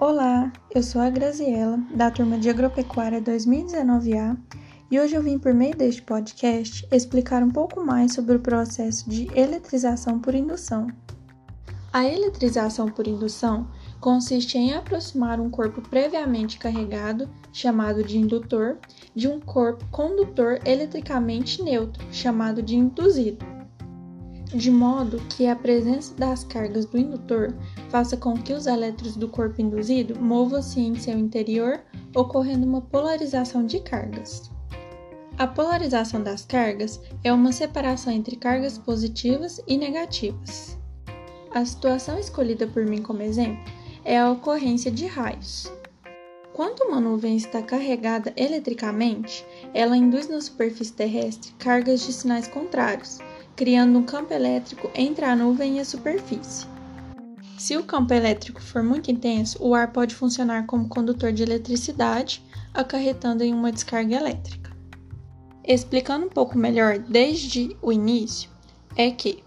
Olá, eu sou a Graziela, da turma de Agropecuária 2019A, e hoje eu vim por meio deste podcast explicar um pouco mais sobre o processo de eletrização por indução. A eletrização por indução consiste em aproximar um corpo previamente carregado, chamado de indutor, de um corpo condutor eletricamente neutro, chamado de induzido de modo que a presença das cargas do indutor faça com que os elétrons do corpo induzido movam-se em seu interior, ocorrendo uma polarização de cargas. A polarização das cargas é uma separação entre cargas positivas e negativas. A situação escolhida por mim como exemplo é a ocorrência de raios. Quando uma nuvem está carregada eletricamente, ela induz na superfície terrestre cargas de sinais contrários, criando um campo elétrico entre a nuvem e a superfície. Se o campo elétrico for muito intenso, o ar pode funcionar como condutor de eletricidade, acarretando em uma descarga elétrica. Explicando um pouco melhor desde o início, é que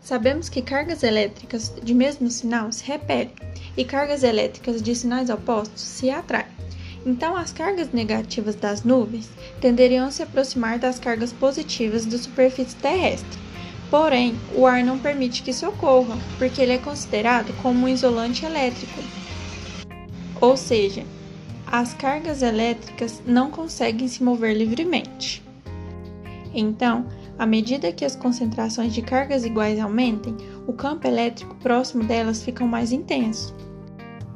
sabemos que cargas elétricas de mesmo sinal se repelem e cargas elétricas de sinais opostos se atraem. Então, as cargas negativas das nuvens tenderiam a se aproximar das cargas positivas da superfície terrestre. Porém, o ar não permite que isso ocorra, porque ele é considerado como um isolante elétrico. Ou seja, as cargas elétricas não conseguem se mover livremente. Então, à medida que as concentrações de cargas iguais aumentem, o campo elétrico próximo delas fica mais intenso.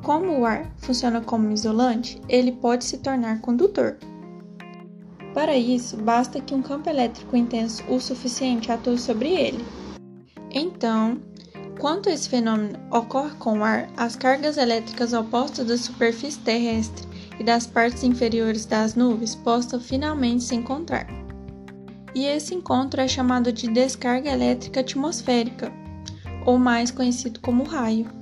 Como o ar funciona como isolante, ele pode se tornar condutor. Para isso, basta que um campo elétrico intenso o suficiente atue sobre ele. Então, quando esse fenômeno ocorre com o ar, as cargas elétricas opostas da superfície terrestre e das partes inferiores das nuvens possam finalmente se encontrar. E esse encontro é chamado de descarga elétrica atmosférica, ou mais conhecido como raio.